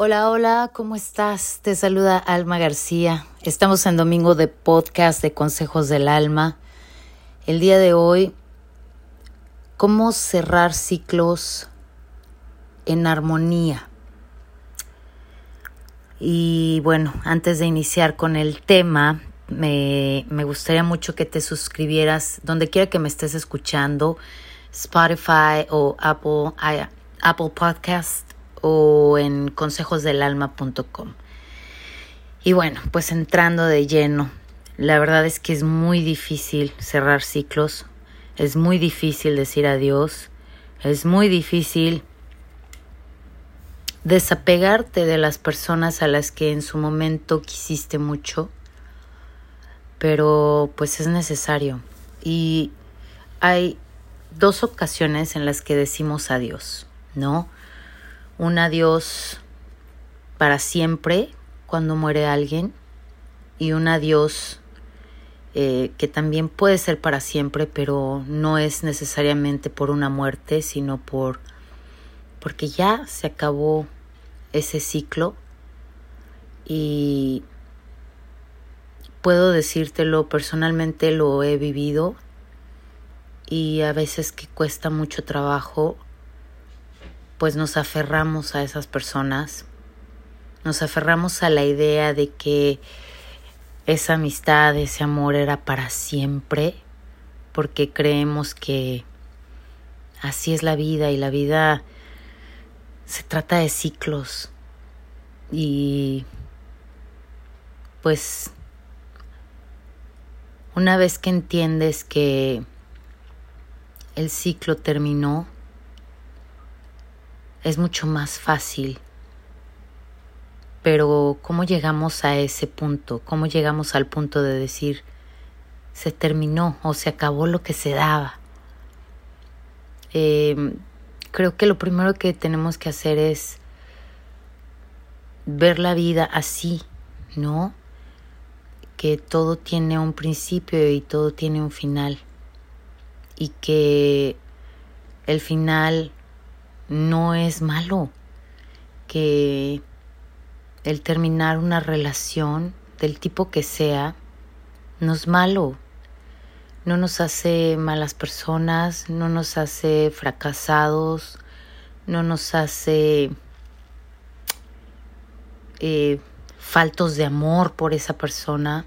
Hola, hola, ¿cómo estás? Te saluda Alma García. Estamos en domingo de podcast de Consejos del Alma. El día de hoy, ¿cómo cerrar ciclos en armonía? Y bueno, antes de iniciar con el tema, me, me gustaría mucho que te suscribieras donde quiera que me estés escuchando, Spotify o Apple, Apple Podcast o en consejosdelalma.com. Y bueno, pues entrando de lleno, la verdad es que es muy difícil cerrar ciclos, es muy difícil decir adiós, es muy difícil desapegarte de las personas a las que en su momento quisiste mucho, pero pues es necesario. Y hay dos ocasiones en las que decimos adiós, ¿no? Un adiós para siempre cuando muere alguien y un adiós eh, que también puede ser para siempre, pero no es necesariamente por una muerte, sino por porque ya se acabó ese ciclo. Y puedo decírtelo personalmente lo he vivido y a veces que cuesta mucho trabajo pues nos aferramos a esas personas, nos aferramos a la idea de que esa amistad, ese amor era para siempre, porque creemos que así es la vida y la vida se trata de ciclos. Y pues una vez que entiendes que el ciclo terminó, es mucho más fácil. Pero ¿cómo llegamos a ese punto? ¿Cómo llegamos al punto de decir, se terminó o se acabó lo que se daba? Em, creo que lo primero que tenemos que hacer es ver la vida así, ¿no? Que todo tiene un principio y todo tiene un final. Y que el final no es malo, que el terminar una relación del tipo que sea no es malo, no nos hace malas personas, no nos hace fracasados, no nos hace eh, faltos de amor por esa persona.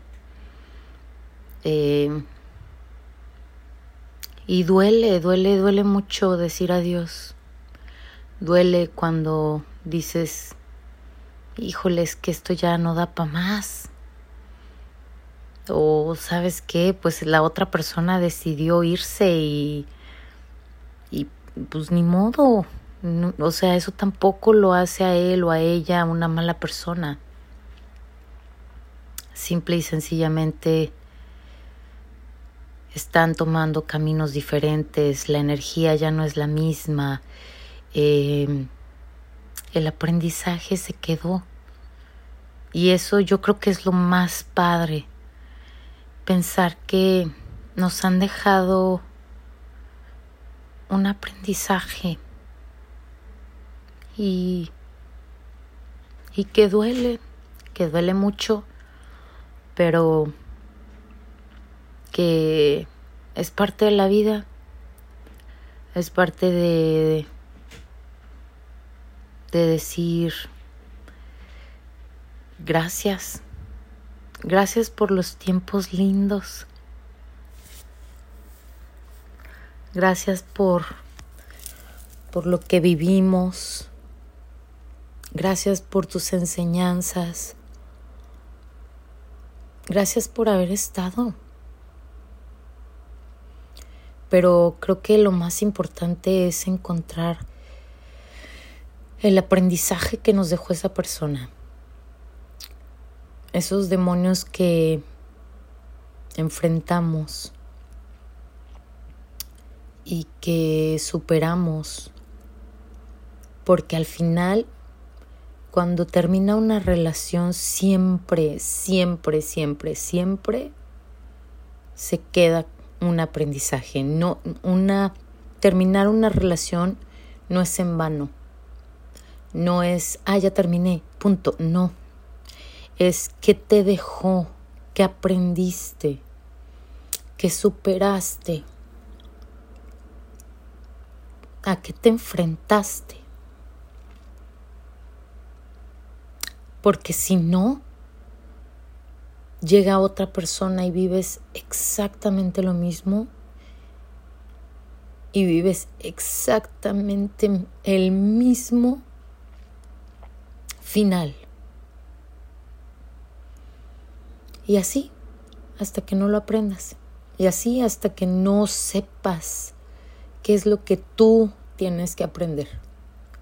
Eh, y duele, duele, duele mucho decir adiós. Duele cuando dices, híjoles, que esto ya no da para más. O sabes qué, pues la otra persona decidió irse y, y pues ni modo. o sea, eso tampoco lo hace a él o a ella una mala persona. Simple y sencillamente están tomando caminos diferentes, la energía ya no es la misma eh, el aprendizaje se quedó. Y eso yo creo que es lo más padre, pensar que nos han dejado un aprendizaje y, y que duele, que duele mucho, pero que es parte de la vida, es parte de, de decir gracias, gracias por los tiempos lindos, gracias por, por lo que vivimos, gracias por tus enseñanzas, gracias por haber estado. Pero creo que lo más importante es encontrar el aprendizaje que nos dejó esa persona. Esos demonios que enfrentamos y que superamos. Porque al final, cuando termina una relación, siempre, siempre, siempre, siempre se queda un aprendizaje. No, una, terminar una relación no es en vano No es, ah, ya terminé, punto. No. Es que te dejó, que aprendiste, que superaste, a qué te enfrentaste. Porque si no, llega otra persona y vives exactamente lo mismo y vives exactamente el mismo final. Y así hasta que no lo aprendas. Y así hasta que no sepas qué es lo que tú tienes que aprender.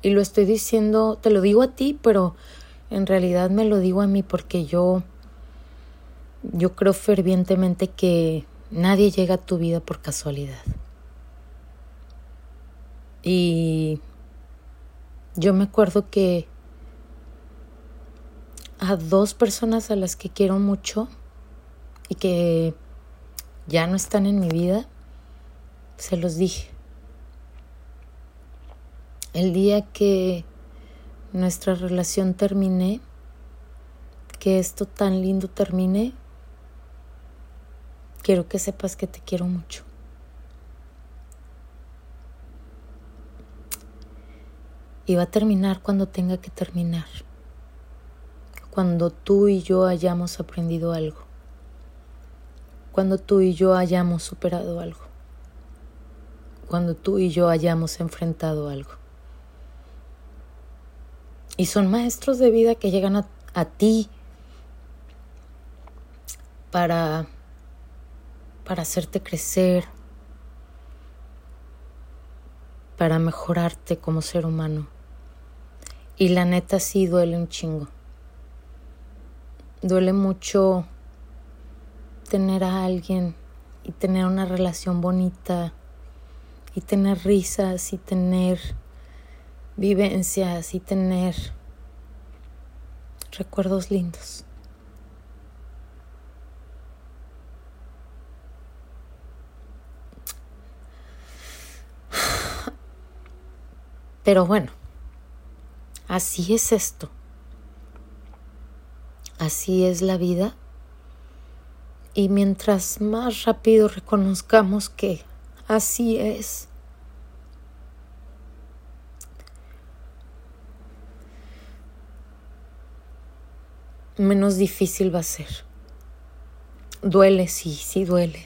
Y lo estoy diciendo, te lo digo a ti, pero en realidad me lo digo a mí porque yo yo creo fervientemente que nadie llega a tu vida por casualidad. Y yo me acuerdo que a dos personas a las que quiero mucho y que ya no están en mi vida, se los dije. El día que nuestra relación termine, que esto tan lindo termine, quiero que sepas que te quiero mucho. Y va a terminar cuando tenga que terminar. Cuando tú y yo hayamos aprendido algo. Cuando tú y yo hayamos superado algo. Cuando tú y yo hayamos enfrentado algo. Y son maestros de vida que llegan a, a ti para para hacerte crecer, para mejorarte como ser humano. Y la neta sí duele un chingo. Duele mucho tener a alguien y tener una relación bonita y tener risas y tener vivencias y tener recuerdos lindos. Pero bueno, así es esto. Así es la vida. Y mientras más rápido reconozcamos que así es, menos difícil va a ser. Duele, sí, sí duele.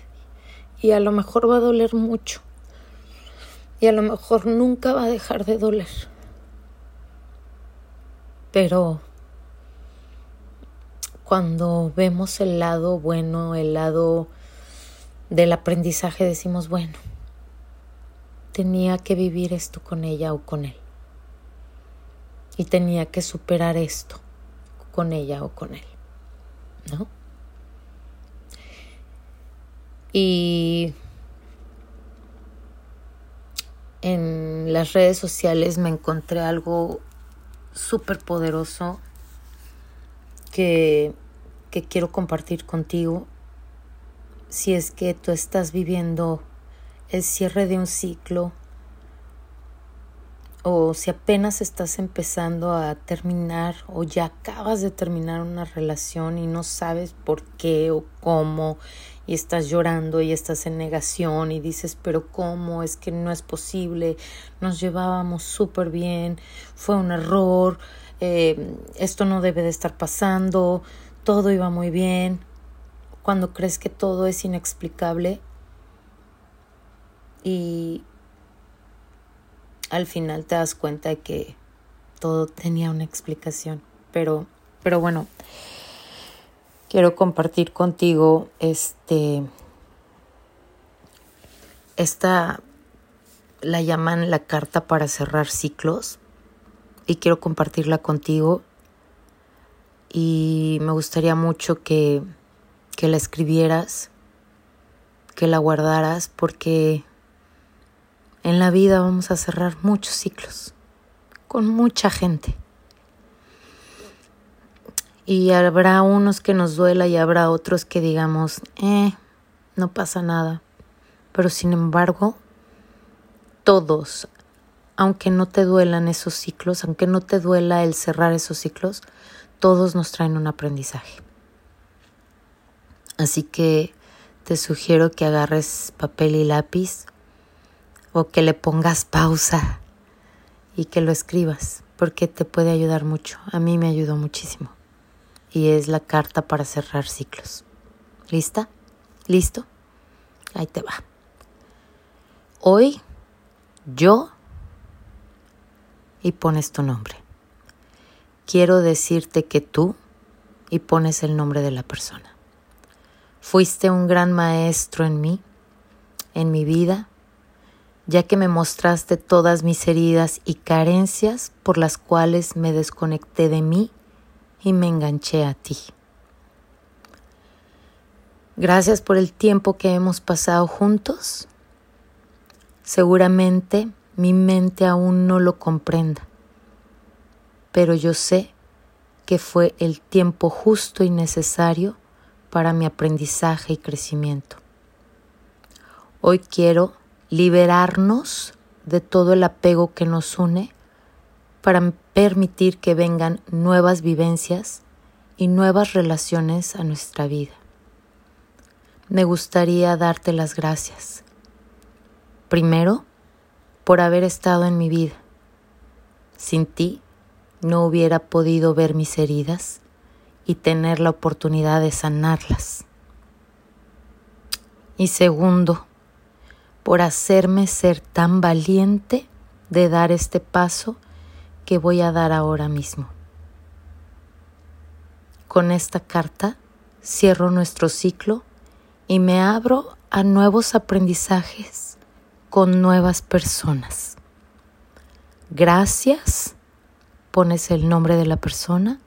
Y a lo mejor va a doler mucho y a lo mejor nunca va a dejar de doler. Pero cuando vemos el lado bueno, el lado del aprendizaje, decimos, bueno, tenía que vivir esto con ella o con él. Y tenía que superar esto con ella o con él. ¿No? Y en las redes sociales me encontré algo súper poderoso que, que quiero compartir contigo. Si es que tú estás viviendo el cierre de un ciclo o si apenas estás empezando a terminar o ya acabas de terminar una relación y no sabes por qué o cómo y estás llorando y estás en negación y dices, pero ¿cómo? Es que no es posible, nos llevábamos súper bien, fue un error, eh, esto no debe de estar pasando, todo iba muy bien. Cuando crees que todo es inexplicable y al final te das cuenta de que todo tenía una explicación. Pero, pero bueno, quiero compartir contigo este esta la llaman la carta para cerrar ciclos y quiero compartirla contigo y me gustaría mucho que, que la escribieras, que la guardaras porque en la vida vamos a cerrar muchos ciclos con mucha gente. Y habrá unos que nos duela y habrá otros que digamos, eh, no pasa nada. Pero sin embargo, todos, aunque no te duelan esos ciclos, aunque no te duela el cerrar esos ciclos, todos nos traen un aprendizaje. Así que te sugiero que agarres papel y lápiz o que le pongas pausa y que lo escribas, porque te puede ayudar mucho. A mí me ayudó muchísimo. Y es la carta para cerrar ciclos. ¿Lista? ¿Listo? Ahí te va. Hoy yo y pones tu nombre. Quiero decirte que tú y pones el nombre de la persona. Fuiste un gran maestro en mí, en mi vida, ya que me mostraste todas mis heridas y carencias por las cuales me desconecté de mí y me enganché a ti. Gracias por el tiempo que hemos pasado juntos. Seguramente mi mente aún no lo comprenda, pero yo sé que fue el tiempo justo y necesario para mi aprendizaje y crecimiento. Hoy quiero liberarnos de todo el apego que nos une para permitir que vengan nuevas vivencias y nuevas relaciones a nuestra vida. Me gustaría darte las gracias. Primero, por haber estado en mi vida. Sin ti no hubiera podido ver mis heridas y tener la oportunidad de sanarlas. Y segundo, por hacerme ser tan valiente de dar este paso que voy a dar ahora mismo. Con esta carta cierro nuestro ciclo y me abro a nuevos aprendizajes con nuevas personas. Gracias, pones el nombre de la persona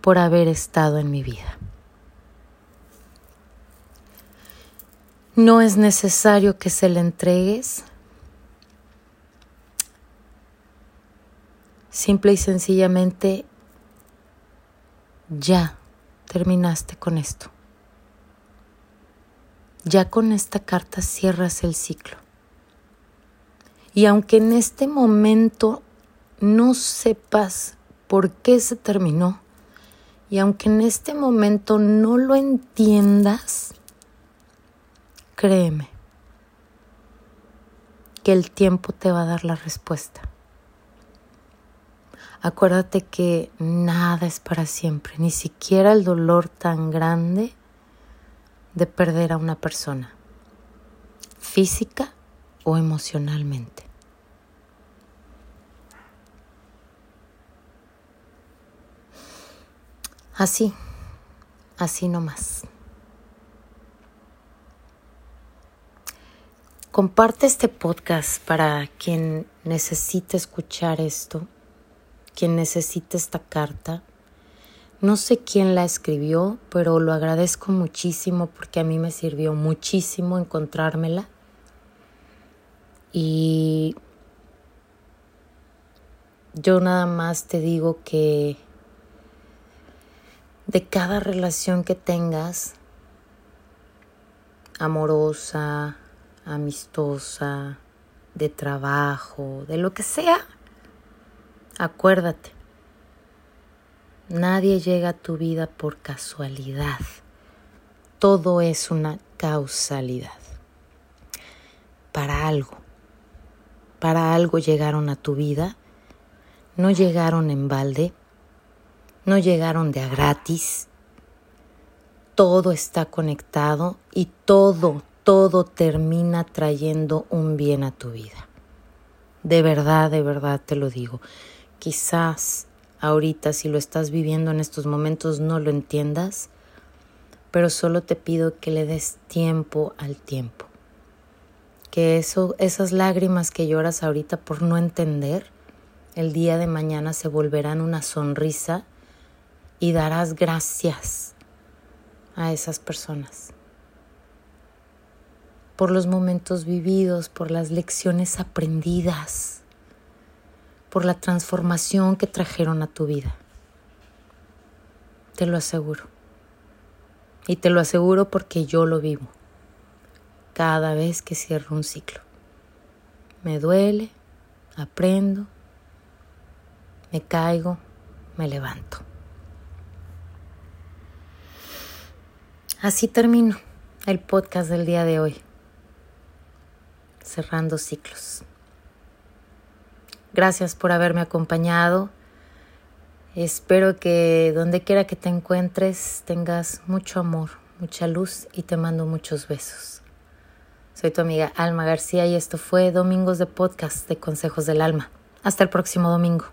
por haber estado en mi vida. No es necesario que se le entregues. Simple y sencillamente ya terminaste con esto. Ya con esta carta cierras el ciclo. Y aunque en este momento no sepas por qué se terminó, y aunque en este momento no lo entiendas, créeme que el tiempo te va a dar la respuesta. Acuérdate que nada es para siempre, ni siquiera el dolor tan grande de perder a una persona, física o emocionalmente. Así, así nomás. Comparte este podcast para quien necesite escuchar esto, quien necesite esta carta. No sé quién la escribió, pero lo agradezco muchísimo porque a mí me sirvió muchísimo encontrármela. Y yo nada más te digo que de cada relación que tengas, amorosa, amistosa, de trabajo, de lo que sea, acuérdate, nadie llega a tu vida por casualidad, todo es una causalidad. Para algo, para algo llegaron a tu vida, no llegaron en balde, no llegaron de a gratis. Todo está conectado y todo, todo termina trayendo un bien a tu vida. De verdad, de verdad te lo digo. Quizás ahorita si lo estás viviendo en estos momentos no lo entiendas, pero solo te pido que le des tiempo al tiempo. Que eso, esas lágrimas que lloras ahorita por no entender, el día de mañana se volverán una sonrisa y darás gracias a esas personas por los momentos vividos, por las lecciones aprendidas, por la transformación que trajeron a tu vida. Te lo aseguro. Y te lo aseguro porque yo lo vivo cada vez que cierro un ciclo. Me duele, aprendo, me caigo, me levanto. Así termino el podcast del día de hoy, cerrando ciclos. Gracias por haberme acompañado. Espero que donde quiera que te encuentres tengas mucho amor, mucha luz y te mando muchos besos. Soy tu amiga Alma García y esto fue Domingos de Podcast de Consejos del Alma. Hasta el próximo domingo.